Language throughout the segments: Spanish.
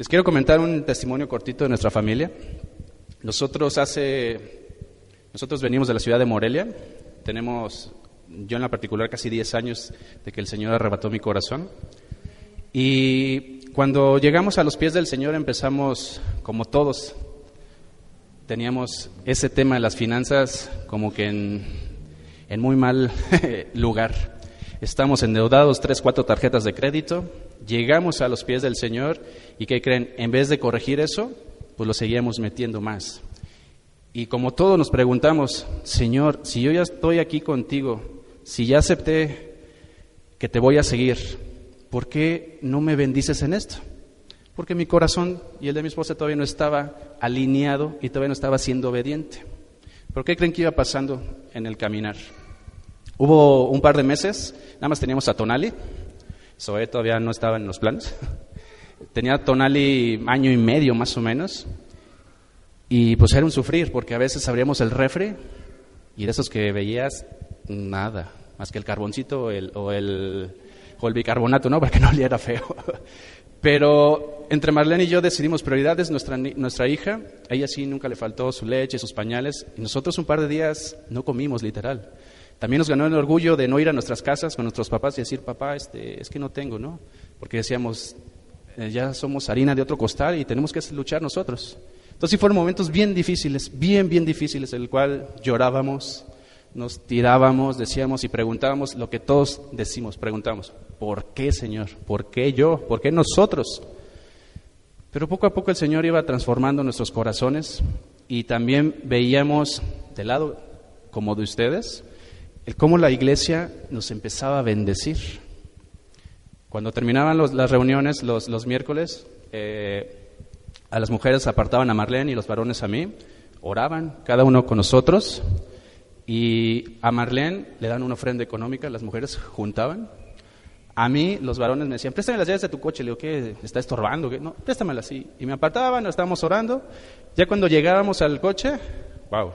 Les quiero comentar un testimonio cortito de nuestra familia. Nosotros hace, nosotros venimos de la ciudad de Morelia. Tenemos, yo en la particular, casi 10 años de que el Señor arrebató mi corazón. Y cuando llegamos a los pies del Señor empezamos, como todos, teníamos ese tema de las finanzas como que en, en muy mal lugar. Estamos endeudados, tres, cuatro tarjetas de crédito, llegamos a los pies del Señor y ¿qué creen? En vez de corregir eso, pues lo seguíamos metiendo más. Y como todos nos preguntamos, Señor, si yo ya estoy aquí contigo, si ya acepté que te voy a seguir, ¿por qué no me bendices en esto? Porque mi corazón y el de mi esposa todavía no estaba alineado y todavía no estaba siendo obediente. ¿Por qué creen que iba pasando en el caminar? Hubo un par de meses, nada más teníamos a Tonali, Zoe todavía no estaba en los planes. Tenía Tonali año y medio más o menos. Y pues era un sufrir, porque a veces abríamos el refri y de esos que veías, nada, más que el carboncito el, o el, o el bicarbonato, ¿no? Para que no le era feo. Pero entre Marlene y yo decidimos prioridades. Nuestra, nuestra hija, ella sí nunca le faltó su leche, sus pañales. Y nosotros un par de días no comimos, literal. También nos ganó el orgullo de no ir a nuestras casas con nuestros papás y decir, papá, este, es que no tengo, ¿no? Porque decíamos, eh, ya somos harina de otro costal y tenemos que luchar nosotros. Entonces fueron momentos bien difíciles, bien, bien difíciles, en el cual llorábamos, nos tirábamos, decíamos y preguntábamos lo que todos decimos, preguntamos, ¿por qué Señor? ¿Por qué yo? ¿Por qué nosotros? Pero poco a poco el Señor iba transformando nuestros corazones y también veíamos del lado como de ustedes, el cómo la iglesia nos empezaba a bendecir. Cuando terminaban las reuniones los, miércoles, eh, a las mujeres apartaban a Marlene y los varones a mí, oraban cada uno con nosotros y a Marlene le dan una ofrenda económica, las mujeres juntaban. A mí los varones me decían, préstame las llaves de tu coche. Le digo, ¿qué? ¿Está estorbando? ¿Qué? No, préstamelas así. Y me apartaban, estábamos orando. Ya cuando llegábamos al coche, wow,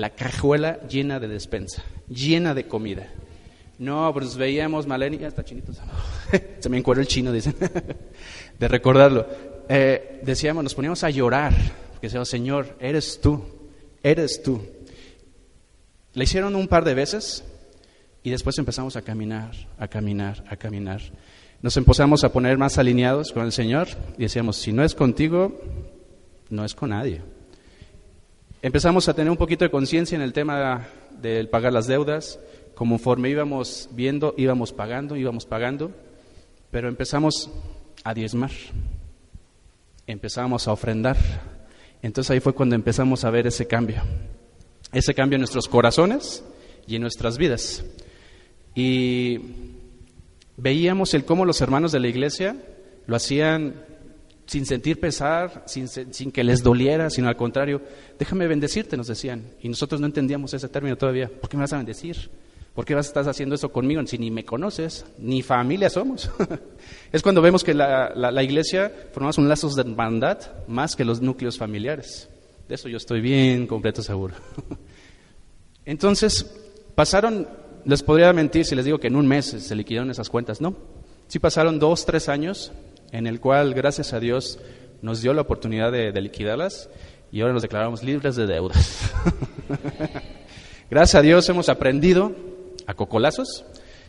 la cajuela llena de despensa, llena de comida. No, pues veíamos, Maleni, ya está chinito, se me encuadró el chino, dicen, de recordarlo. Eh, decíamos, nos poníamos a llorar, porque decíamos, Señor, eres tú, eres tú. Le hicieron un par de veces y después empezamos a caminar, a caminar, a caminar. Nos empezamos a poner más alineados con el Señor y decíamos, si no es contigo, no es con nadie. Empezamos a tener un poquito de conciencia en el tema del pagar las deudas. Conforme íbamos viendo, íbamos pagando, íbamos pagando, pero empezamos a diezmar, empezamos a ofrendar. Entonces ahí fue cuando empezamos a ver ese cambio, ese cambio en nuestros corazones y en nuestras vidas. Y veíamos el cómo los hermanos de la iglesia lo hacían sin sentir pesar, sin, que les doliera, sino al contrario, déjame bendecirte, nos decían. Y nosotros no entendíamos ese término todavía. ¿Por qué me vas a bendecir? ¿Por qué vas, estás haciendo eso conmigo si ni me conoces, ni familia somos? es cuando vemos que la, la, iglesia formamos un lazo de hermandad más que los núcleos familiares. De eso yo estoy bien completo seguro. Entonces, pasaron, les podría mentir si les digo que en un mes se liquidaron esas cuentas, ¿no? Sí pasaron dos, tres años en el cual, gracias a Dios, nos dio la oportunidad de, liquidarlas y ahora nos declaramos libres de deudas. gracias a Dios hemos aprendido a cocolazos,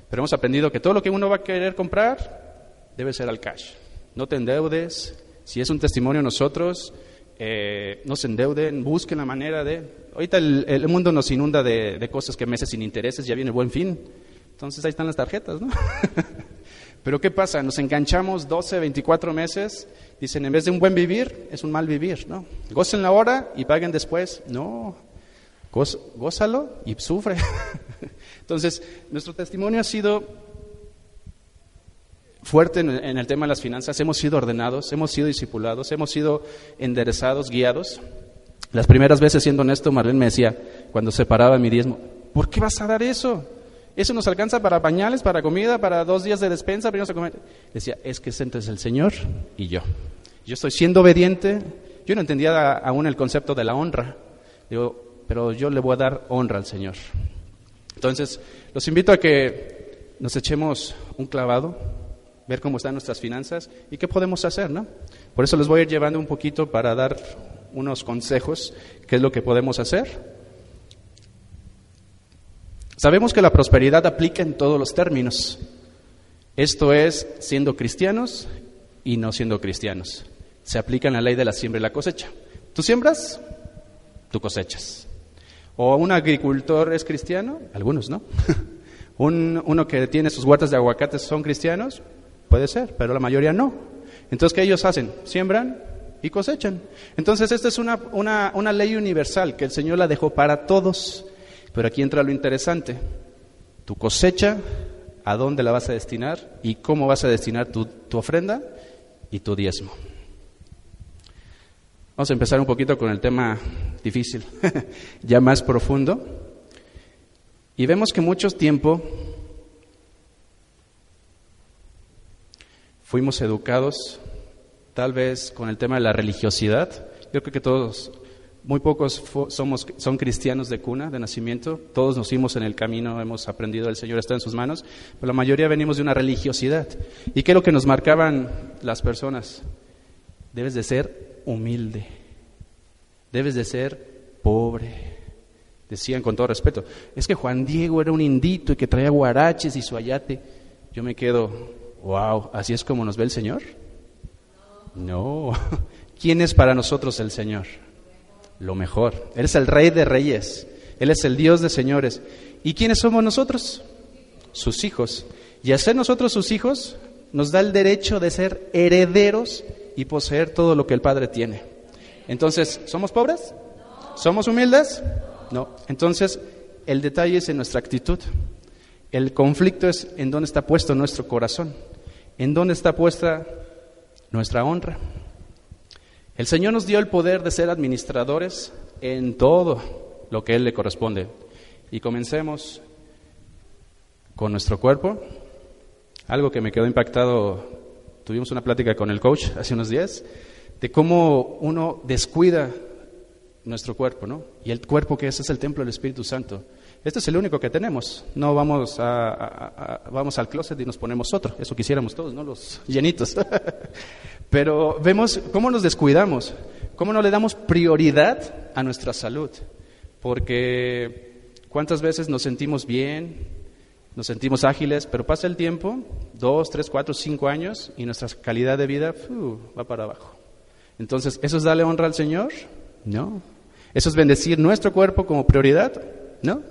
pero hemos aprendido que todo lo que uno va a querer comprar debe ser al cash. No te endeudes, si es un testimonio nosotros, eh, no se endeuden, busquen la manera de... Ahorita el, mundo nos inunda de, de, cosas que meses sin intereses, ya viene el buen fin. Entonces ahí están las tarjetas, ¿no? Pero ¿qué pasa? Nos enganchamos 12, 24 meses. Dicen, en vez de un buen vivir, es un mal vivir, ¿no? Gocen la hora y paguen después. No, gózalo y sufre. Entonces, nuestro testimonio ha sido fuerte en, el tema de las finanzas, hemos sido ordenados, hemos sido discipulados, hemos sido enderezados, guiados. Las primeras veces, siendo honesto, Marlene me decía, cuando separaba mi diezmo, ¿por qué vas a dar eso? Eso nos alcanza para pañales, para comida, para dos días de despensa, no se comer. Decía, es que es el Señor y yo. Yo estoy siendo obediente. Yo no entendía aún el concepto de la honra. Digo, pero yo le voy a dar honra al Señor. Entonces, los invito a que nos echemos un clavado, ver cómo están nuestras finanzas y qué podemos hacer, ¿no? Por eso les voy a ir llevando un poquito para dar unos consejos, qué es lo que podemos hacer. Sabemos que la prosperidad aplica en todos los términos. Esto es siendo cristianos y no siendo cristianos. Se aplica en la ley de la siembra y la cosecha. Tú siembras, tú cosechas. ¿O un agricultor es cristiano? Algunos no. un, uno que tiene sus huertas de aguacates son cristianos? Puede ser, pero la mayoría no. Entonces, ¿qué ellos hacen? Siembran y cosechan. Entonces, esta es una, una, una ley universal que el Señor la dejó para todos. Pero aquí entra lo interesante. Tu cosecha, ¿a dónde la vas a destinar? ¿Y cómo vas a destinar tu, ofrenda y tu diezmo? Vamos a empezar un poquito con el tema difícil, ya más profundo. Y vemos que mucho tiempo fuimos educados tal vez con el tema de la religiosidad. Yo creo que todos muy pocos somos, son cristianos de cuna, de nacimiento. Todos nos fuimos en el camino, hemos aprendido, el Señor está en sus manos. Pero la mayoría venimos de una religiosidad. ¿Y qué es lo que nos marcaban las personas? Debes de ser humilde. Debes de ser pobre. Decían con todo respeto, es que Juan Diego era un indito y que traía guaraches y su ayate. Yo me quedo, wow, ¿así es como nos ve el Señor? No. ¿Quién es para nosotros el Señor? Lo mejor. Él es el rey de reyes, Él es el Dios de señores. ¿Y quiénes somos nosotros? Sus hijos. Y hacer nosotros sus hijos nos da el derecho de ser herederos y poseer todo lo que el Padre tiene. Entonces, ¿somos pobres? ¿Somos humildes? No. Entonces, el detalle es en nuestra actitud. El conflicto es en dónde está puesto nuestro corazón, en dónde está puesta nuestra honra. El Señor nos dio el poder de ser administradores en todo lo que Él le corresponde. Y comencemos con nuestro cuerpo. Algo que me quedó impactado, tuvimos una plática con el coach hace unos días, de cómo uno descuida nuestro cuerpo, ¿no? Y el cuerpo que es es el templo del Espíritu Santo. Este es el único que tenemos. No vamos, a, vamos al closet y nos ponemos otro. Eso quisiéramos todos, ¿no? Los llenitos. Pero vemos cómo nos descuidamos, cómo no le damos prioridad a nuestra salud. Porque cuántas veces nos sentimos bien, nos sentimos ágiles, pero pasa el tiempo, dos, tres, cuatro, cinco años, y nuestra calidad de vida va para abajo. Entonces, ¿eso es darle honra al Señor? No. ¿Eso es bendecir nuestro cuerpo como prioridad? No.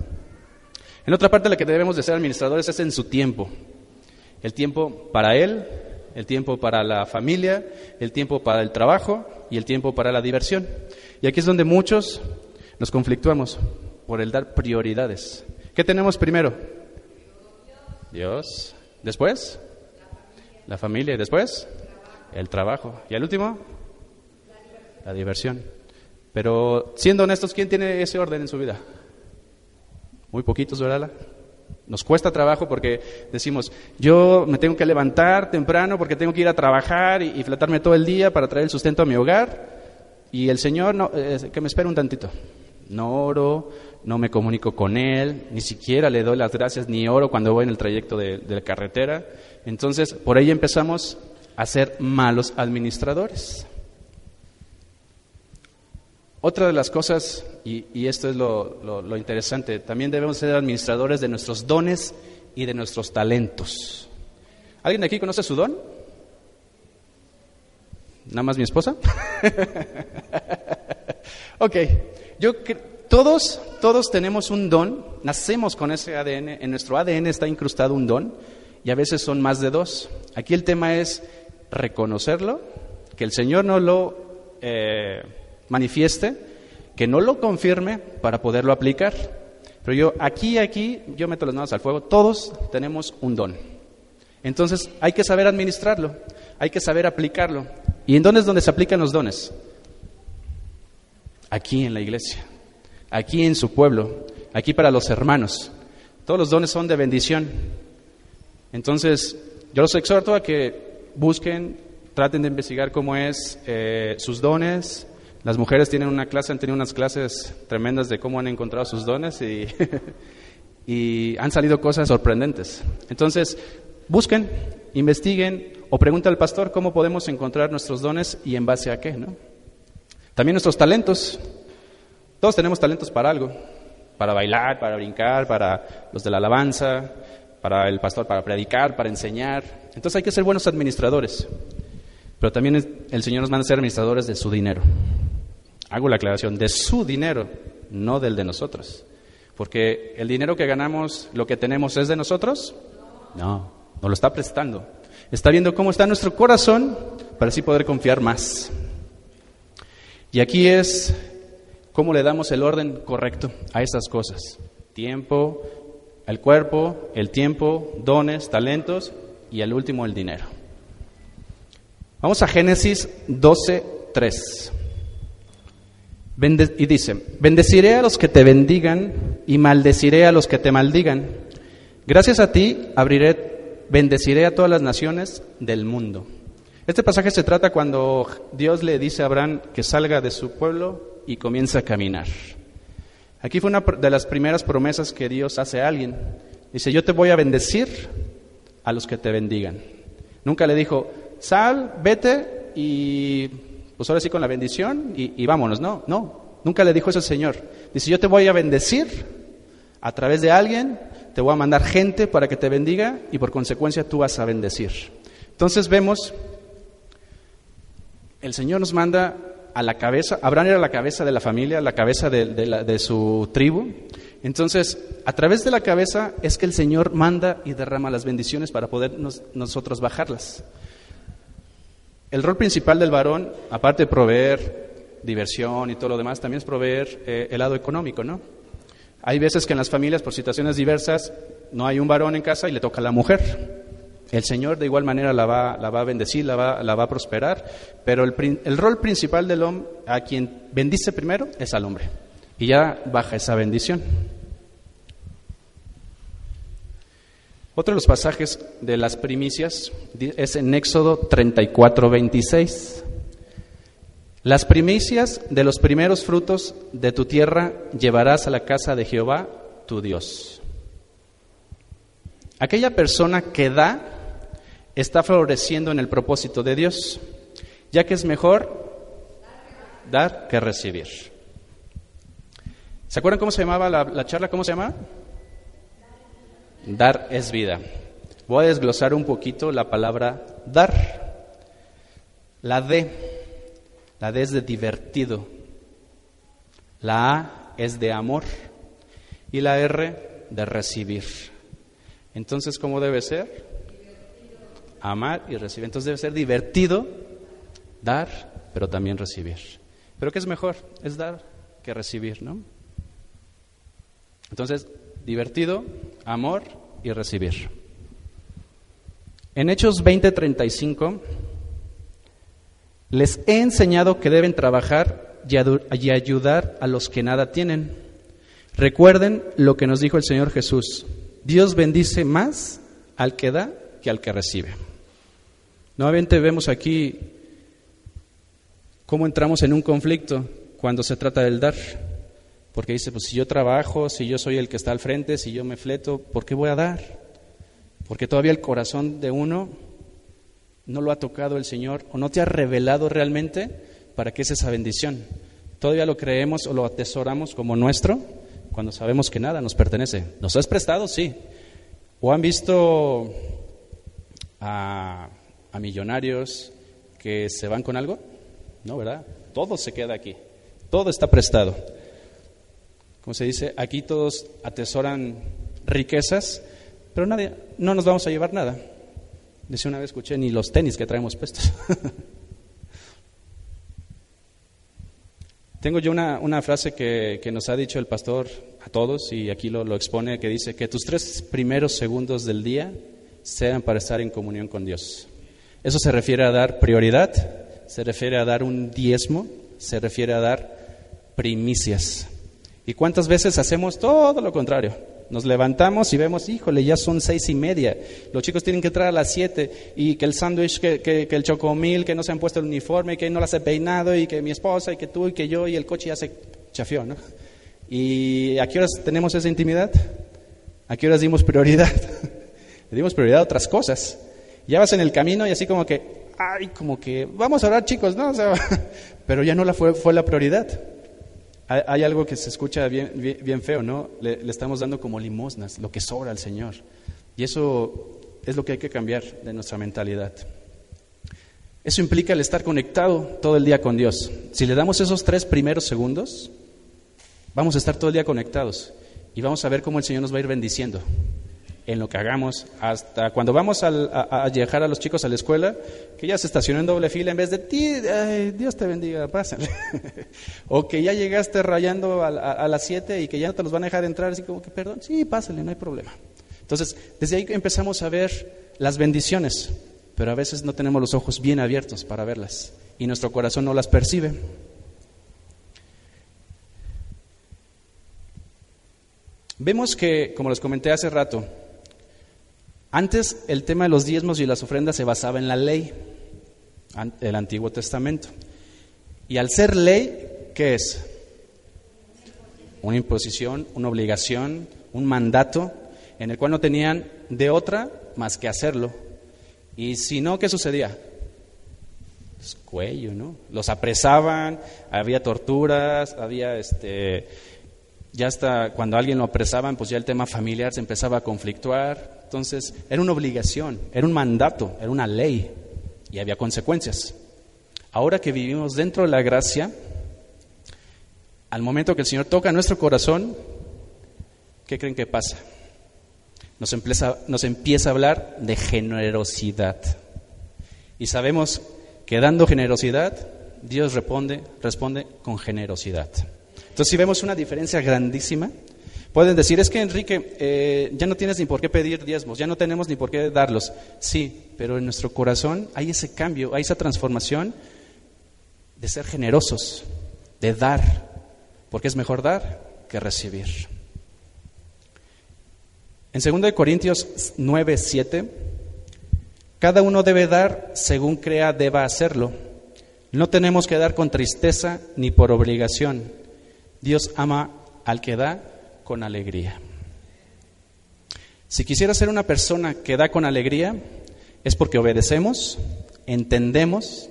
En otra parte, la que debemos de ser administradores es en su tiempo. El tiempo para Él, el tiempo para la familia, el tiempo para el trabajo y el tiempo para la diversión. Y aquí es donde muchos nos conflictuamos por el dar prioridades. ¿Qué tenemos primero? Dios. Después, la familia. Y después, el trabajo. Y el último, la diversión. Pero siendo honestos, ¿quién tiene ese orden en su vida? Muy poquitos, ¿verdad? Nos cuesta trabajo porque decimos, yo me tengo que levantar temprano porque tengo que ir a trabajar y, flatarme todo el día para traer el sustento a mi hogar. Y el Señor, no, eh, que me espere un tantito. No oro, no me comunico con Él, ni siquiera le doy las gracias, ni oro cuando voy en el trayecto de, de la carretera. Entonces, por ahí empezamos a ser malos administradores. Otra de las cosas, y, esto es lo, interesante, también debemos ser administradores de nuestros dones y de nuestros talentos. ¿Alguien de aquí conoce su don? ¿Nada más mi esposa? ok, yo todos, todos tenemos un don, nacemos con ese ADN, en nuestro ADN está incrustado un don y a veces son más de dos. Aquí el tema es reconocerlo, que el Señor no lo... Eh, manifieste, que no lo confirme para poderlo aplicar. Pero yo aquí, aquí, yo meto las manos al fuego, todos tenemos un don. Entonces hay que saber administrarlo, hay que saber aplicarlo. ¿Y en dónde es donde se aplican los dones? Aquí en la iglesia, aquí en su pueblo, aquí para los hermanos. Todos los dones son de bendición. Entonces, yo los exhorto a que busquen, traten de investigar cómo es eh, sus dones. Las mujeres tienen una clase, han tenido unas clases tremendas de cómo han encontrado sus dones y, han salido cosas sorprendentes. Entonces, busquen, investiguen o pregunten al pastor cómo podemos encontrar nuestros dones y en base a qué, ¿no? También nuestros talentos. Todos tenemos talentos para algo para bailar, para brincar, para los de la alabanza, para el pastor, para predicar, para enseñar. Entonces hay que ser buenos administradores. Pero también el Señor nos manda a ser administradores de su dinero. Hago la aclaración, de su dinero, no del de nosotros. Porque el dinero que ganamos, lo que tenemos, ¿es de nosotros? No, nos lo está prestando. Está viendo cómo está nuestro corazón para así poder confiar más. Y aquí es cómo le damos el orden correcto a esas cosas. Tiempo, el cuerpo, el tiempo, dones, talentos y el último el dinero. Vamos a Génesis 12, 3. Y dice, bendeciré a los que te bendigan y maldeciré a los que te maldigan. Gracias a ti abriré, bendeciré a todas las naciones del mundo. Este pasaje se trata cuando Dios le dice a Abraham que salga de su pueblo y comienza a caminar. Aquí fue una de las primeras promesas que Dios hace a alguien. Dice, yo te voy a bendecir a los que te bendigan. Nunca le dijo, sal, vete y pues ahora sí con la bendición y, vámonos. No, no, nunca le dijo eso el Señor. Dice, yo te voy a bendecir a través de alguien, te voy a mandar gente para que te bendiga y por consecuencia tú vas a bendecir. Entonces vemos, el Señor nos manda a la cabeza, Abraham era la cabeza de la familia, la cabeza de, su tribu. Entonces, a través de la cabeza es que el Señor manda y derrama las bendiciones para poder nosotros bajarlas. El rol principal del varón, aparte de proveer diversión y todo lo demás, también es proveer eh, el lado económico, ¿no? Hay veces que en las familias, por situaciones diversas, no hay un varón en casa y le toca a la mujer. El Señor de igual manera la va, a bendecir, la va, la va, a prosperar, pero el, el rol principal del hombre, a quien bendice primero, es al hombre. Y ya baja esa bendición. Otro de los pasajes de las primicias es en Éxodo 34, 26. Las primicias de los primeros frutos de tu tierra llevarás a la casa de Jehová, tu Dios. Aquella persona que da está floreciendo en el propósito de Dios, ya que es mejor dar que recibir. ¿Se acuerdan cómo se llamaba la, charla? ¿Cómo se llama? Dar es vida. Voy a desglosar un poquito la palabra dar. La D, la D es de divertido. La A es de amor y la R de recibir. Entonces, ¿cómo debe ser? amar y recibir. Entonces debe ser divertido dar, pero también recibir. Pero ¿qué es mejor? Es dar que recibir, ¿no? Entonces, divertido, amor y recibir. En Hechos 20:35 les he enseñado que deben trabajar y ayudar a los que nada tienen. Recuerden lo que nos dijo el Señor Jesús. Dios bendice más al que da que al que recibe. Nuevamente vemos aquí cómo entramos en un conflicto cuando se trata del dar. Porque dice, pues si yo trabajo, si yo soy el que está al frente, si yo me fleto, ¿por qué voy a dar? Porque todavía el corazón de uno no lo ha tocado el Señor o no te ha revelado realmente para que es esa bendición. Todavía lo creemos o lo atesoramos como nuestro cuando sabemos que nada nos pertenece. ¿Nos has prestado? Sí. ¿O han visto a a millonarios que se van con algo? No, ¿verdad? Todo se queda aquí, todo está prestado. Como se dice, aquí todos atesoran riquezas, pero nadie, no nos vamos a llevar nada. Dice una vez escuché ni los tenis que traemos puestos. Tengo yo una, frase que, que, nos ha dicho el pastor a todos y aquí lo, lo expone, que dice que tus tres primeros segundos del día sean para estar en comunión con Dios. Eso se refiere a dar prioridad, se refiere a dar un diezmo, se refiere a dar primicias. ¿Y cuántas veces hacemos todo lo contrario? Nos levantamos y vemos, híjole, ya son seis y media. Los chicos tienen que entrar a las siete y que el sándwich, que, que, que, el chocomil, que no se han puesto el uniforme, que no las he peinado y que mi esposa y que tú y que yo y el coche ya se chafió, ¿no? ¿Y a qué horas tenemos esa intimidad? ¿A qué horas dimos prioridad? Dimos prioridad a otras cosas. Ya vas en el camino y así como que, ay, como que, vamos a orar chicos, ¿no? O sea, pero ya no la fue, fue la prioridad. Hay, algo que se escucha bien, bien, bien feo, ¿no? Le, estamos dando como limosnas, lo que sobra al Señor. Y eso es lo que hay que cambiar de nuestra mentalidad. Eso implica el estar conectado todo el día con Dios. Si le damos esos tres primeros segundos, vamos a estar todo el día conectados y vamos a ver cómo el Señor nos va a ir bendiciendo en lo que hagamos, hasta cuando vamos a, a, llegar a los chicos a la escuela, que ya se estacionó en doble fila en vez de ti, ay, Dios te bendiga, pásale. o que ya llegaste rayando a, a, a las 7 y que ya no te los van a dejar entrar, así como que, perdón, sí, pásale, no hay problema. Entonces, desde ahí empezamos a ver las bendiciones, pero a veces no tenemos los ojos bien abiertos para verlas y nuestro corazón no las percibe. Vemos que, como les comenté hace rato, antes el tema de los diezmos y las ofrendas se basaba en la ley, el Antiguo Testamento. Y al ser ley, ¿qué es? Una imposición, una obligación, un mandato en el cual no tenían de otra más que hacerlo. Y si no, ¿qué sucedía? Pues cuello, ¿no? Los apresaban, había torturas, había este ya hasta cuando alguien lo apresaban, pues ya el tema familiar se empezaba a conflictuar. Entonces, era una obligación, era un mandato, era una ley y había consecuencias. Ahora que vivimos dentro de la gracia, al momento que el Señor toca nuestro corazón, ¿qué creen que pasa? Nos empieza, nos empieza a hablar de generosidad. Y sabemos que dando generosidad, Dios responde, responde con generosidad. Entonces, si vemos una diferencia grandísima, pueden decir, es que Enrique, eh, ya no tienes ni por qué pedir diezmos, ya no tenemos ni por qué darlos. Sí, pero en nuestro corazón hay ese cambio, hay esa transformación de ser generosos, de dar, porque es mejor dar que recibir. En 2 Corintios 9, 7, cada uno debe dar según crea deba hacerlo. No tenemos que dar con tristeza ni por obligación. Dios ama al que da con alegría. Si quisiera ser una persona que da con alegría, es porque obedecemos, entendemos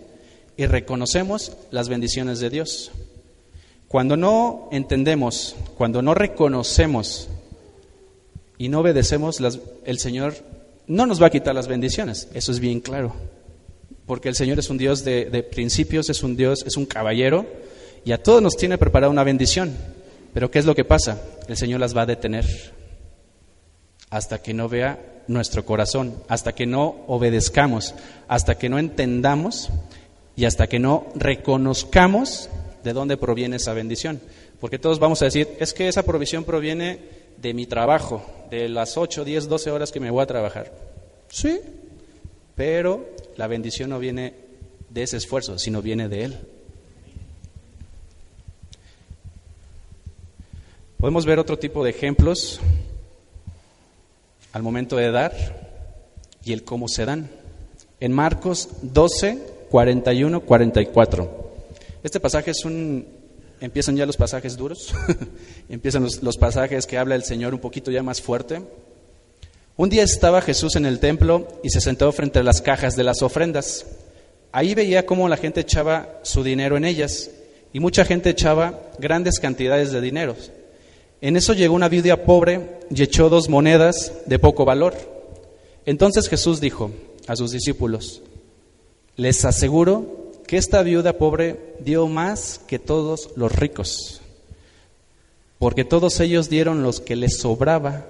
y reconocemos las bendiciones de Dios. Cuando no entendemos, cuando no reconocemos y no obedecemos, las, el Señor no nos va a quitar las bendiciones, eso es bien claro, porque el Señor es un Dios de, de principios, es un Dios, es un caballero, y a todos nos tiene preparada una bendición. Pero ¿qué es lo que pasa? El Señor las va a detener hasta que no vea nuestro corazón, hasta que no obedezcamos, hasta que no entendamos y hasta que no reconozcamos de dónde proviene esa bendición. Porque todos vamos a decir, es que esa provisión proviene de mi trabajo, de las 8, 10, 12 horas que me voy a trabajar. Sí, pero la bendición no viene de ese esfuerzo, sino viene de Él. Podemos ver otro tipo de ejemplos al momento de dar y el cómo se dan. En Marcos 12, 41, 44. Este pasaje es un... Empiezan ya los pasajes duros, empiezan los, los pasajes que habla el Señor un poquito ya más fuerte. Un día estaba Jesús en el templo y se sentó frente a las cajas de las ofrendas. Ahí veía cómo la gente echaba su dinero en ellas y mucha gente echaba grandes cantidades de dinero. En eso llegó una viuda pobre y echó dos monedas de poco valor. Entonces Jesús dijo a sus discípulos, les aseguro que esta viuda pobre dio más que todos los ricos, porque todos ellos dieron los que les sobraba,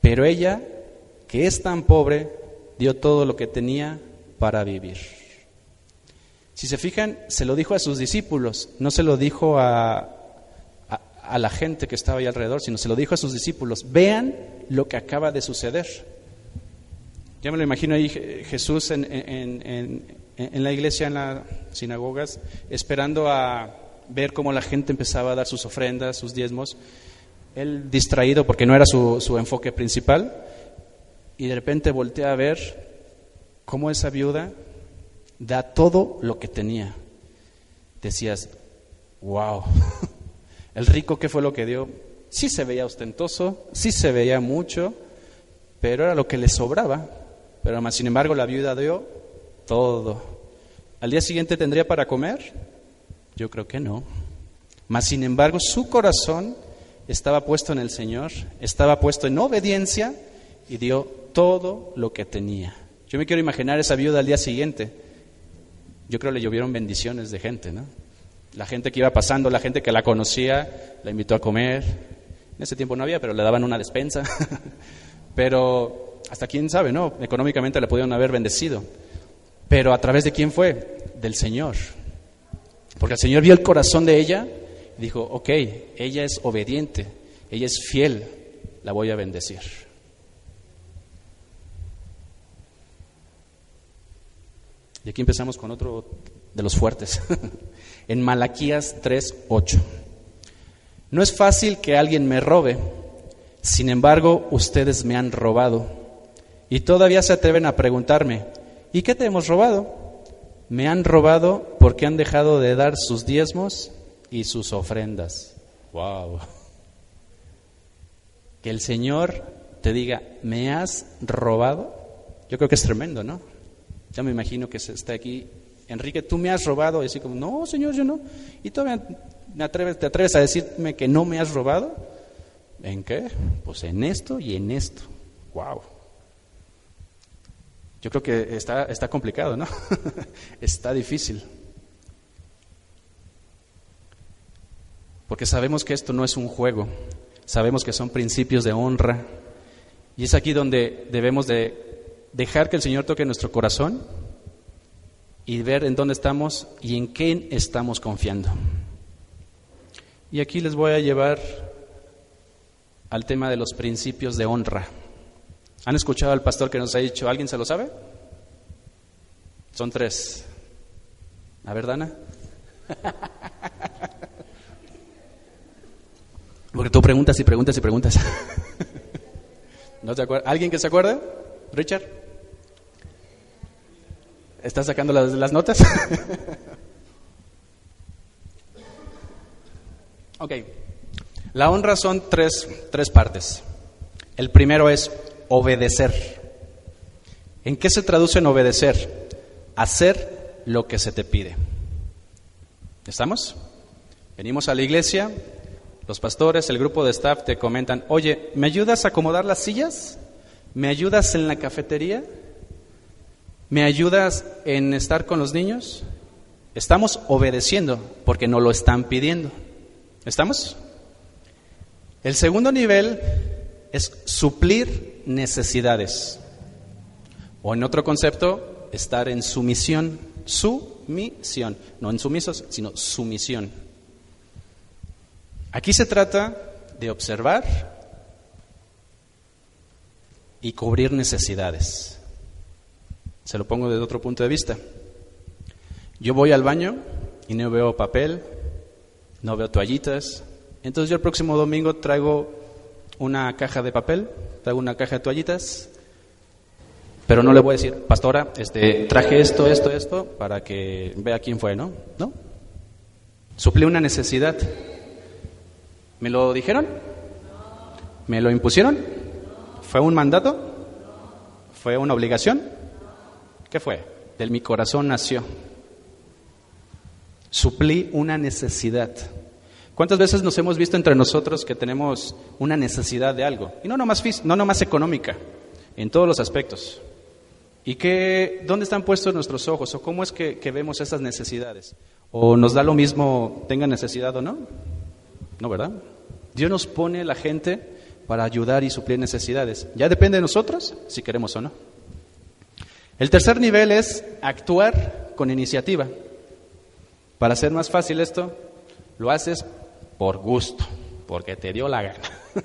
pero ella, que es tan pobre, dio todo lo que tenía para vivir. Si se fijan, se lo dijo a sus discípulos, no se lo dijo a, a la gente que estaba ahí alrededor, sino se lo dijo a sus discípulos, vean lo que acaba de suceder. Ya me lo imagino ahí Jesús en, en la iglesia, en las sinagogas, esperando a ver cómo la gente empezaba a dar sus ofrendas, sus diezmos. Él distraído porque no era su, su enfoque principal. Y de repente voltea a ver cómo esa viuda da todo lo que tenía. Decías, wow, el rico, ¿qué fue lo que dio? Sí se veía ostentoso, sí se veía mucho, pero era lo que le sobraba. Pero más, sin embargo, la viuda dio todo. ¿Al día siguiente tendría para comer? Yo creo que no. Mas, sin embargo, su corazón estaba puesto en el Señor, estaba puesto en obediencia y dio todo lo que tenía. Yo me quiero imaginar esa viuda al día siguiente. Yo creo que le llovieron bendiciones de gente, ¿no? La gente que iba pasando, la gente que la conocía, la invitó a comer. En ese tiempo no había, pero le daban una despensa. pero hasta quién sabe, ¿no? Económicamente le pudieron haber bendecido. Pero a través de quién fue? Del Señor. Porque el Señor vio el corazón de ella y dijo, ok, ella es obediente, ella es fiel, la voy a bendecir. Y aquí empezamos con otro de los fuertes, en Malaquías 3:8. No es fácil que alguien me robe, sin embargo ustedes me han robado. Y todavía se atreven a preguntarme, ¿y qué te hemos robado? Me han robado porque han dejado de dar sus diezmos y sus ofrendas. Wow. Que el Señor te diga, ¿me has robado? Yo creo que es tremendo, ¿no? Ya me imagino que está aquí, Enrique, tú me has robado. Y así como, no, Señor, yo no. Y todavía me atreves, te atreves a decirme que no me has robado. ¿En qué? Pues en esto y en esto. Wow. Yo creo que está, está complicado, ¿no? está difícil. Porque sabemos que esto no es un juego, sabemos que son principios de honra. Y es aquí donde debemos de dejar que el Señor toque nuestro corazón y ver en dónde estamos y en qué estamos confiando. Y aquí les voy a llevar al tema de los principios de honra. ¿Han escuchado al pastor que nos ha dicho, ¿alguien se lo sabe? Son tres. A ver, Dana. Porque tú preguntas y preguntas y preguntas. ¿No te ¿Alguien que se acuerde? Richard. ¿Estás sacando las, notas? ok. La honra son tres, tres partes. El primero es obedecer. ¿En qué se traduce en obedecer? Hacer lo que se te pide. ¿Estamos? Venimos a la iglesia, los pastores, el grupo de staff te comentan, oye, ¿me ayudas a acomodar las sillas? ¿Me ayudas en la cafetería? ¿Me ayudas en estar con los niños? Estamos obedeciendo porque no lo están pidiendo. ¿Estamos? El segundo nivel es suplir necesidades. O en otro concepto, estar en sumisión. Sumisión. No en sumisos, sino sumisión. Aquí se trata de observar y cubrir necesidades. Se lo pongo desde otro punto de vista. Yo voy al baño y no veo papel, no veo toallitas. Entonces yo el próximo domingo traigo una caja de papel, traigo una caja de toallitas, pero no le voy a decir, pastora, este, traje esto, esto, esto, para que vea quién fue, ¿no? ¿No? Suplí una necesidad. ¿Me lo dijeron? ¿Me lo impusieron? ¿Fue un mandato? ¿Fue una obligación? ¿Qué fue? Del mi corazón nació. Suplí una necesidad. ¿Cuántas veces nos hemos visto entre nosotros que tenemos una necesidad de algo? Y no nomás, no nomás económica, en todos los aspectos. ¿Y qué, dónde están puestos nuestros ojos? ¿O cómo es que, que vemos esas necesidades? ¿O nos da lo mismo tenga necesidad o no? No, ¿verdad? Dios nos pone la gente para ayudar y suplir necesidades. Ya depende de nosotros si queremos o no. El tercer nivel es actuar con iniciativa. Para hacer más fácil esto, lo haces por gusto, porque te dio la gana.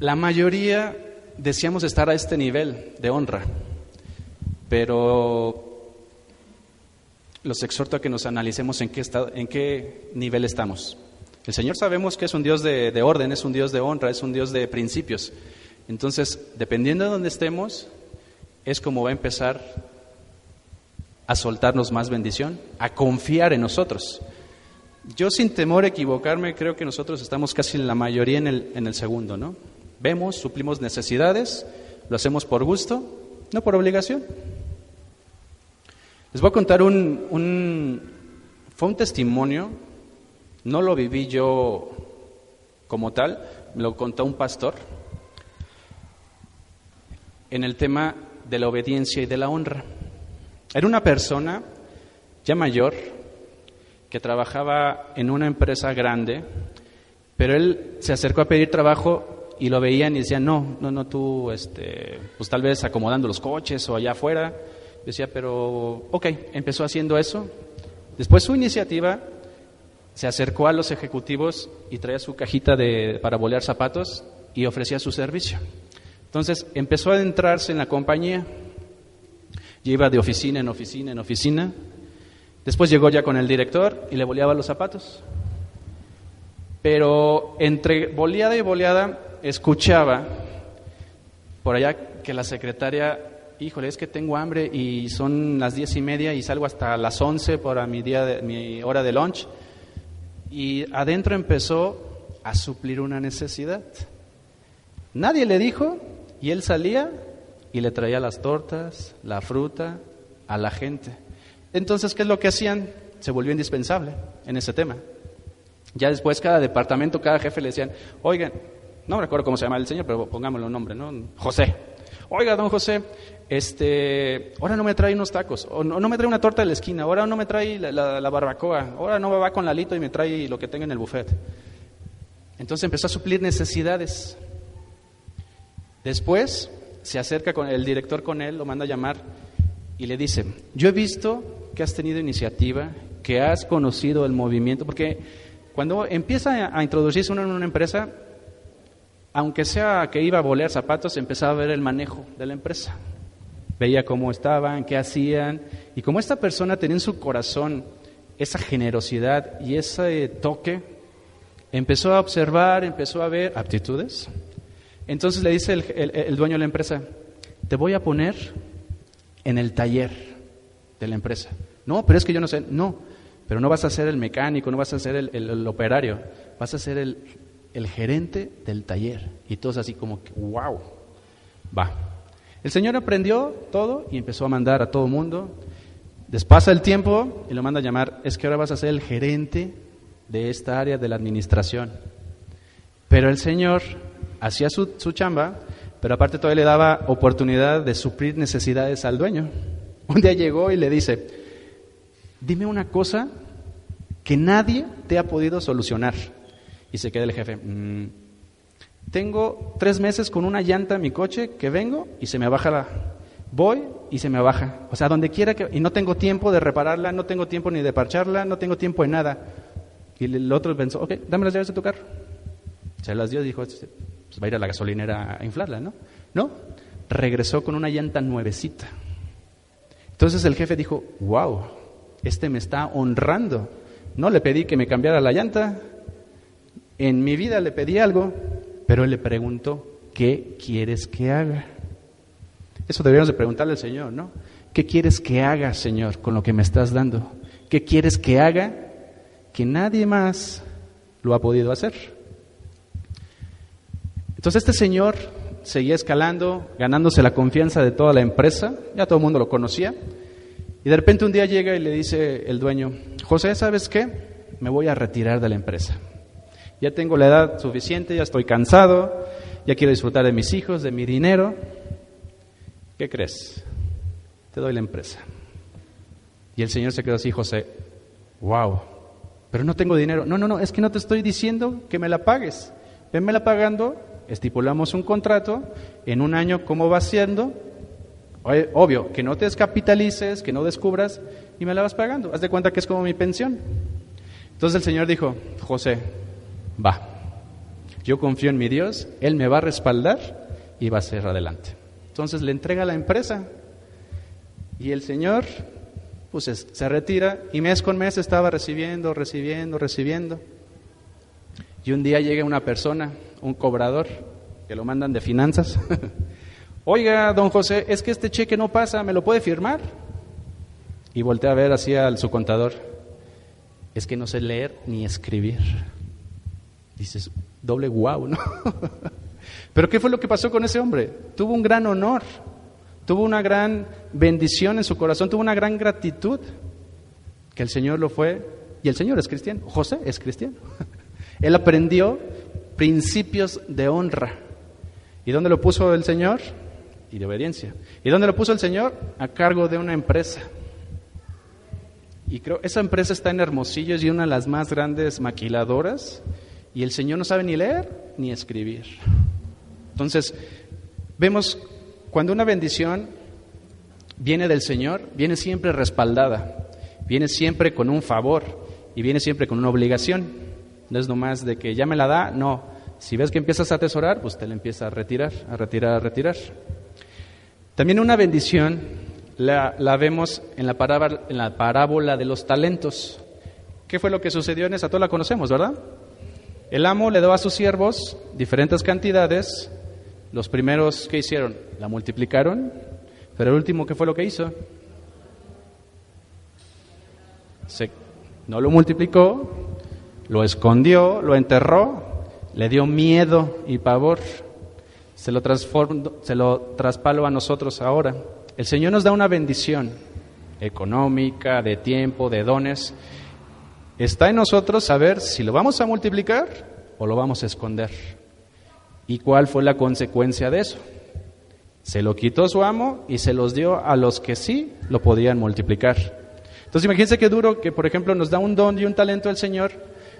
la mayoría deseamos estar a este nivel de honra, pero los exhorto a que nos analicemos en qué, estado, en qué nivel estamos. El Señor sabemos que es un Dios de, de, orden, es un Dios de honra, es un Dios de principios. Entonces, dependiendo de dónde estemos, es como va a empezar a soltarnos más bendición, a confiar en nosotros. Yo sin temor a equivocarme, creo que nosotros estamos casi en la mayoría en el, en el segundo, ¿no? Vemos, suplimos necesidades, lo hacemos por gusto, no por obligación. Les voy a contar un, un fue un testimonio, no lo viví yo como tal, me lo contó un pastor en el tema de la obediencia y de la honra. Era una persona ya mayor que trabajaba en una empresa grande, pero él se acercó a pedir trabajo y lo veían y decían, no, no, no, tú, este, pues tal vez acomodando los coches o allá afuera. Decía, pero, ok, empezó haciendo eso. Después su iniciativa se acercó a los ejecutivos y traía su cajita de, para bolear zapatos y ofrecía su servicio. Entonces empezó a adentrarse en la compañía, y iba de oficina en oficina en oficina. Después llegó ya con el director y le boleaba los zapatos. Pero entre boleada y boleada escuchaba por allá que la secretaria, híjole, es que tengo hambre y son las diez y media y salgo hasta las once para mi, día mi hora de lunch. Y adentro empezó a suplir una necesidad. Nadie le dijo y él salía y le traía las tortas, la fruta a la gente. Entonces, ¿qué es lo que hacían? Se volvió indispensable en ese tema. Ya después cada departamento, cada jefe le decían, oigan, no recuerdo cómo se llama el señor, pero pongámosle un nombre, ¿no? José. Oiga, don José, este, ahora no me trae unos tacos, o no, me trae una torta de la esquina, ahora no me trae la, la, la barbacoa, ahora no me va con Lalito y me trae lo que tenga en el buffet. Entonces empezó a suplir necesidades. Después se acerca con el director con él, lo manda a llamar y le dice, yo he visto que has tenido iniciativa, que has conocido el movimiento, porque cuando empieza a introducirse uno en una empresa, aunque sea que iba a bolear zapatos, empezaba a ver el manejo de la empresa. Veía cómo estaban, qué hacían, y como esta persona tenía en su corazón esa generosidad y ese toque, empezó a observar, empezó a ver aptitudes, entonces le dice el, el, el, dueño de la empresa, te voy a poner en el taller de la empresa. No, pero es que yo no sé. No, pero no vas a ser el mecánico, no vas a ser el, el operario, vas a ser el, gerente del taller. Y todos así como wow, va. El Señor aprendió todo y empezó a mandar a todo mundo. Despasa el tiempo y lo manda a llamar, es que ahora vas a ser el gerente de esta área de la administración. Pero el Señor hacía su, su, chamba, pero aparte todavía le daba oportunidad de suplir necesidades al dueño. Un día llegó y le dice, dime una cosa que nadie te ha podido solucionar. Y se queda el jefe, mmm, tengo tres meses con una llanta en mi coche que vengo y se me baja la... Voy y se me baja. O sea, donde quiera que... Y no tengo tiempo de repararla, no tengo tiempo ni de parcharla, no tengo tiempo de nada. Y el otro pensó, ok, dame las llaves de tu carro. Se las dio y dijo, pues va a ir a la gasolinera a inflarla, ¿no? No, regresó con una llanta nuevecita. Entonces el jefe dijo, wow, este me está honrando. No le pedí que me cambiara la llanta, en mi vida le pedí algo, pero él le preguntó, ¿qué quieres que haga? Eso deberíamos de preguntarle al Señor, ¿no? ¿Qué quieres que haga, Señor, con lo que me estás dando? ¿Qué quieres que haga que nadie más lo ha podido hacer? Entonces este señor seguía escalando, ganándose la confianza de toda la empresa, ya todo el mundo lo conocía, y de repente un día llega y le dice el dueño, José, ¿sabes qué? Me voy a retirar de la empresa. Ya tengo la edad suficiente, ya estoy cansado, ya quiero disfrutar de mis hijos, de mi dinero. ¿Qué crees? Te doy la empresa. Y el señor se quedó así, José, wow, pero no tengo dinero. No, no, no, es que no te estoy diciendo que me la pagues. Venmela pagando estipulamos un contrato, en un año cómo va siendo, obvio, que no te descapitalices, que no descubras y me la vas pagando. Haz de cuenta que es como mi pensión. Entonces el Señor dijo, José, va, yo confío en mi Dios, Él me va a respaldar iba a ser adelante. Entonces le entrega la empresa y el señor pues se retira y mes con mes estaba recibiendo, recibiendo, recibiendo. Y un día llega una persona, un cobrador, que lo mandan de finanzas. Oiga, don José, es que este cheque no pasa, ¿me lo puede firmar? Y voltea a ver así al su contador. Es que no sé leer ni escribir. Dices, doble guau, ¿no? Pero ¿qué fue lo que pasó con ese hombre? Tuvo un gran honor, tuvo una gran bendición en su corazón, tuvo una gran gratitud que el Señor lo fue, y el Señor es cristiano, José es cristiano. Él aprendió principios de honra. ¿Y dónde lo puso el Señor? Y de obediencia. ¿Y dónde lo puso el Señor? A cargo de una empresa. Y creo, esa empresa está en Hermosillo, y una de las más grandes maquiladoras, y el Señor no sabe ni leer ni escribir. Entonces, vemos cuando una bendición viene del Señor, viene siempre respaldada, viene siempre con un favor y viene siempre con una obligación. No es nomás de que ya me la da, no. Si ves que empiezas a atesorar, pues te la empieza a retirar, a retirar, a retirar. También una bendición la, vemos en la, parábola, en la parábola de los talentos. ¿Qué fue lo que sucedió en esa? Todos la conocemos, ¿verdad? El amo le dio a sus siervos diferentes cantidades. Los primeros, ¿qué hicieron? La multiplicaron. Pero el último, ¿qué fue lo que hizo? Se, no lo multiplicó, lo escondió, lo enterró, le dio miedo y pavor. Se lo, se lo traspalo a nosotros ahora. El Señor nos da una bendición económica, de tiempo, de dones. Está en nosotros saber si lo vamos a multiplicar o lo vamos a esconder. ¿Y cuál fue la consecuencia de eso? Se lo quitó su amo y se los dio a los que sí lo podían multiplicar. Entonces imagínense qué duro que, por ejemplo, nos da un don y un talento el Señor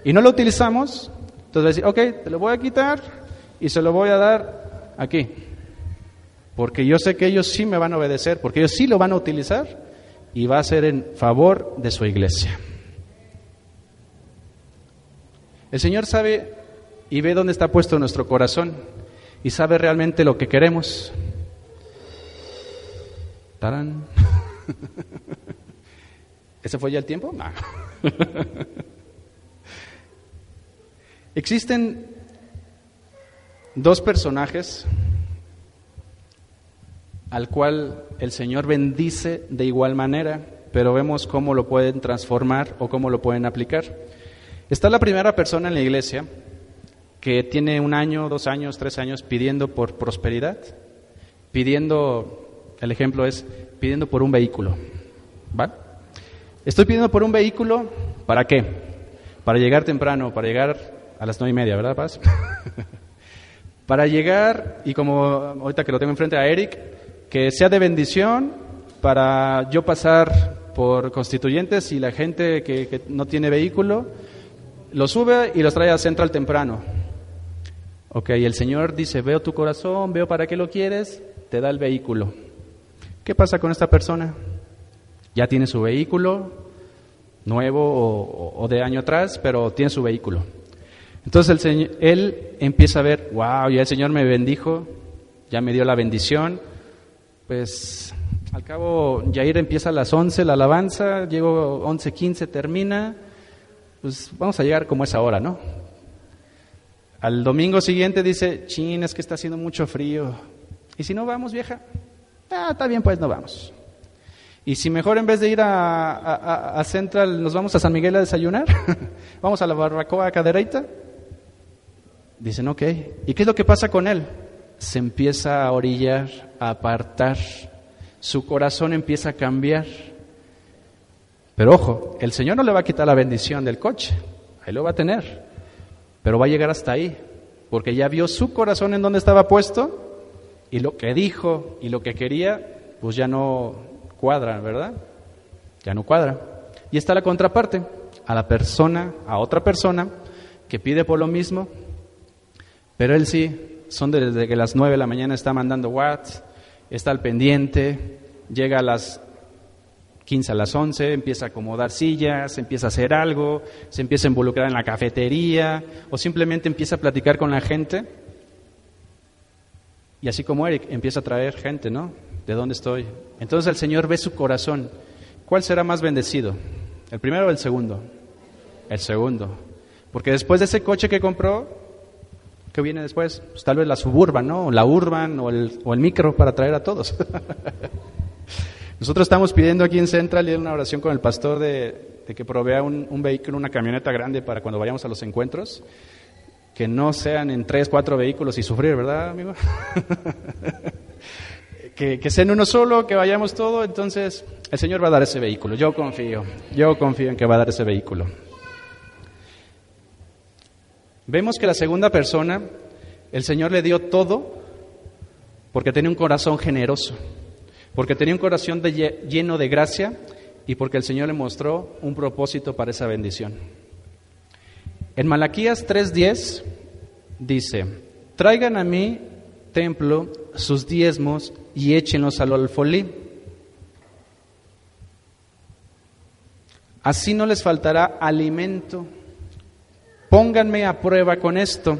y no lo utilizamos. Entonces va a decir, ok, te lo voy a quitar y se lo voy a dar aquí. Porque yo sé que ellos sí me van a obedecer, porque ellos sí lo van a utilizar y va a ser en favor de su iglesia. El Señor sabe y ve dónde está puesto nuestro corazón y sabe realmente lo que queremos. ¿Tarán? ¿Ese fue ya el tiempo? Existen dos personajes al cual el Señor bendice de igual manera, pero vemos cómo lo pueden transformar o cómo lo pueden aplicar. Está la primera persona en la iglesia que tiene un año, dos años, tres años pidiendo por prosperidad, pidiendo, el ejemplo es pidiendo por un vehículo. ¿Va? Estoy pidiendo por un vehículo, ¿para qué? Para llegar temprano, para llegar a las nueve y media, ¿verdad, Paz? para llegar, y como ahorita que lo tengo enfrente a Eric, que sea de bendición para yo pasar por constituyentes y la gente que, no tiene vehículo lo sube y los trae a Central temprano. Ok, el Señor dice, veo tu corazón, veo para qué lo quieres, te da el vehículo. ¿Qué pasa con esta persona? Ya tiene su vehículo, nuevo o, o de año atrás, pero tiene su vehículo. Entonces el Señor, él empieza a ver, wow, ya el Señor me bendijo, ya me dio la bendición. Pues al cabo, Yair empieza a las 11 la alabanza, llego 11.15, termina, pues vamos a llegar como es ahora, ¿no? Al domingo siguiente dice, chin, es que está haciendo mucho frío. ¿Y si no vamos, vieja? Ah, está bien, pues no vamos. Y si mejor en vez de ir a, a Central nos vamos a San Miguel a desayunar, vamos a la barbacoa cadereita, Dicen, ok. ¿Y qué es lo que pasa con él? Se empieza a orillar, a apartar, su corazón empieza a cambiar. Pero ojo, el Señor no le va a quitar la bendición del coche, ahí lo va a tener, pero va a llegar hasta ahí, porque ya vio su corazón en donde estaba puesto y lo que dijo y lo que quería, pues ya no cuadra, ¿verdad? Ya no cuadra. Y está la contraparte, a la persona, a otra persona que pide por lo mismo, pero él sí, son desde que las 9 de la mañana está mandando watts, está al pendiente, llega a las 15 a las 11, empieza a acomodar sillas, empieza a hacer algo, se empieza a involucrar en la cafetería o simplemente empieza a platicar con la gente. Y así como Eric empieza a traer gente, ¿no? ¿De dónde estoy? Entonces el Señor ve su corazón. ¿Cuál será más bendecido? ¿El primero o el segundo? El segundo. Porque después de ese coche que compró, ¿qué viene después? Pues tal vez la suburban, ¿no? O la urban o el, o el micro para traer a todos. Nosotros estamos pidiendo aquí en Central y en una oración con el pastor de, que provea un, un, vehículo, una camioneta grande para cuando vayamos a los encuentros, que no sean en tres, cuatro vehículos y sufrir, ¿verdad, amigo? que, que sea en uno solo, que vayamos todo, entonces el Señor va a dar ese vehículo. Yo confío, yo confío en que va a dar ese vehículo. Vemos que la segunda persona, el Señor le dio todo porque tenía un corazón generoso porque tenía un corazón lleno de gracia y porque el Señor le mostró un propósito para esa bendición. En Malaquías 3:10 dice, traigan a mi templo sus diezmos y échenlos al alfolí. Así no les faltará alimento. Pónganme a prueba con esto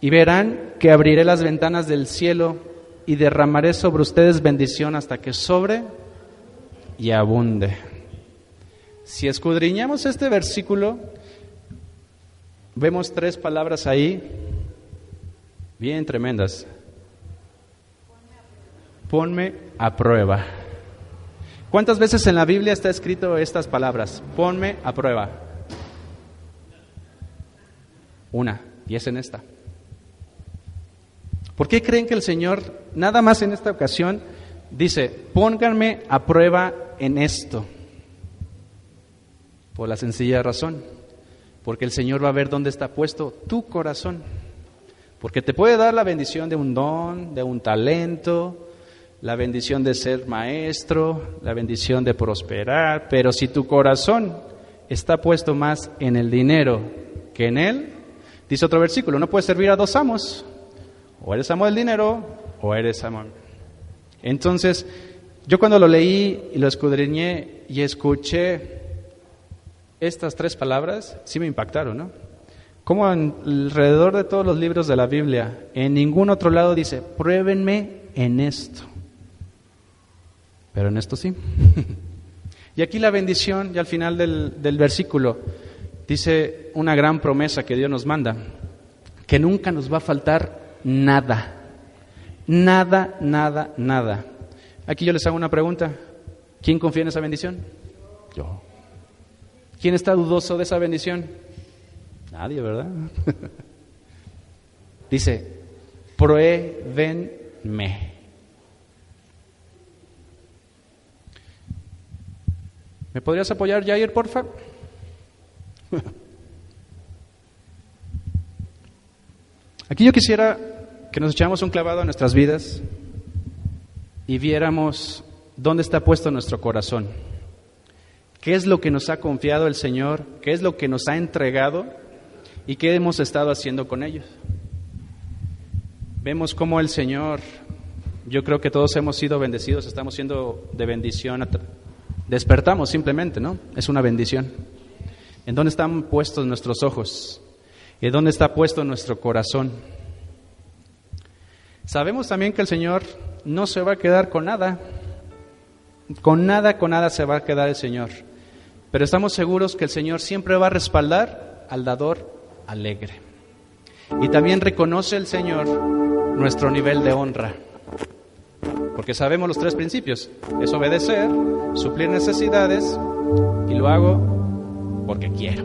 y verán que abriré las ventanas del cielo y derramaré sobre ustedes bendición hasta que sobre y abunde. Si escudriñamos este versículo, vemos tres palabras ahí bien tremendas. Ponme a prueba. ¿Cuántas veces en la Biblia está escrito estas palabras? Ponme a prueba. Una, y es en esta. ¿Por qué creen que el Señor, nada más en esta ocasión, dice, pónganme a prueba en esto? Por la sencilla razón, porque el Señor va a ver dónde está puesto tu corazón. Porque te puede dar la bendición de un don, de un talento, la bendición de ser maestro, la bendición de prosperar, pero si tu corazón está puesto más en el dinero que en Él, dice otro versículo, no puedes servir a dos amos. O eres amo del dinero o eres amo. Entonces, yo cuando lo leí y lo escudriñé y escuché estas tres palabras, sí me impactaron, ¿no? Como alrededor de todos los libros de la Biblia, en ningún otro lado dice, pruébenme en esto. Pero en esto sí. y aquí la bendición, y al final del, del versículo, dice una gran promesa que Dios nos manda, que nunca nos va a faltar nada. Nada, nada, nada. Aquí yo les hago una pregunta. ¿Quién confía en esa bendición? Yo. ¿Quién está dudoso de esa bendición? Nadie, ¿verdad? Dice, pruébenme. ¿Me podrías apoyar, Jair, porfa? Aquí yo quisiera que nos echáramos un clavado a nuestras vidas y viéramos dónde está puesto nuestro corazón. ¿Qué es lo que nos ha confiado el Señor? ¿Qué es lo que nos ha entregado? ¿Y qué hemos estado haciendo con ellos? Vemos cómo el Señor, yo creo que todos hemos sido bendecidos, estamos siendo de bendición. Despertamos simplemente, ¿no? Es una bendición. ¿En dónde están puestos nuestros ojos? ¿En dónde está puesto nuestro corazón? Sabemos también que el Señor no se va a quedar con nada. Con nada, con nada se va a quedar el Señor. Pero estamos seguros que el Señor siempre va a respaldar al dador alegre. Y también reconoce el Señor nuestro nivel de honra. Porque sabemos los tres principios. Es obedecer, suplir necesidades y lo hago porque quiero.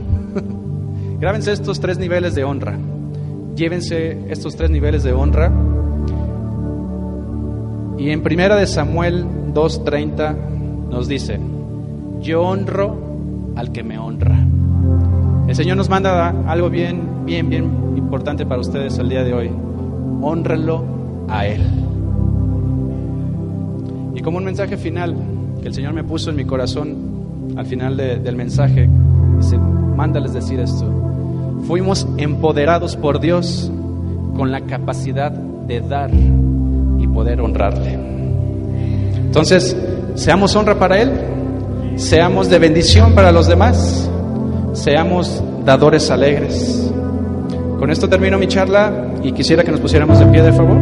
Grábense estos tres niveles de honra. Llévense estos tres niveles de honra y en primera de Samuel 2:30 nos dice, "Yo honro al que me honra." El Señor nos manda algo bien bien bien importante para ustedes el día de hoy. Honrenlo a él. Y como un mensaje final que el Señor me puso en mi corazón al final del mensaje, mándales decir esto. Fuimos empoderados por Dios con la capacidad de dar y poder honrarle. Entonces, seamos honra para Él, seamos de bendición para los demás, seamos dadores alegres. Con esto termino mi charla y quisiera que nos pusiéramos de pie, de favor.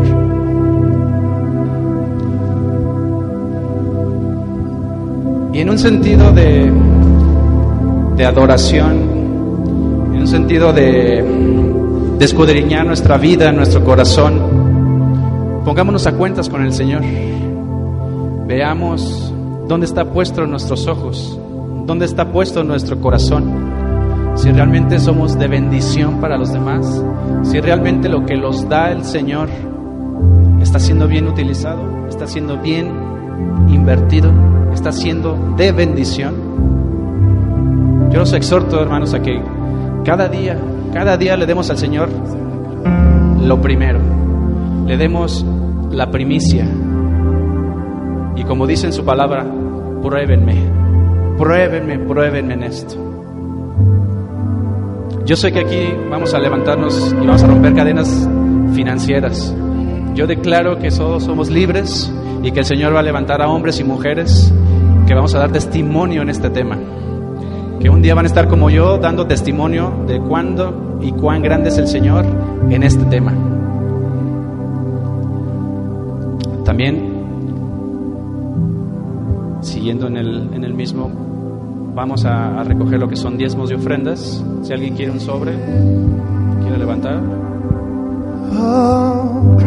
Y en un sentido de de adoración, en un sentido de, de escudriñar nuestra vida, nuestro corazón, pongámonos a cuentas con el Señor. Veamos dónde está puesto nuestros ojos, dónde está puesto nuestro corazón. Si realmente somos de bendición para los demás, si realmente lo que los da el Señor está siendo bien utilizado, está siendo bien invertido, está siendo de bendición. Yo los exhorto, hermanos, a que cada día, cada día le demos al Señor lo primero, le demos la primicia. Y como dice en su palabra, pruébenme, pruébenme, pruébenme en esto. Yo sé que aquí vamos a levantarnos y vamos a romper cadenas financieras. Yo declaro que todos somos libres y que el Señor va a levantar a hombres y mujeres que vamos a dar testimonio en este tema. Que un día van a estar como yo dando testimonio de cuándo y cuán grande es el Señor en este tema. También, siguiendo en el, en el mismo, vamos a, recoger lo que son diezmos y ofrendas. Si alguien quiere un sobre, quiere levantar. Sea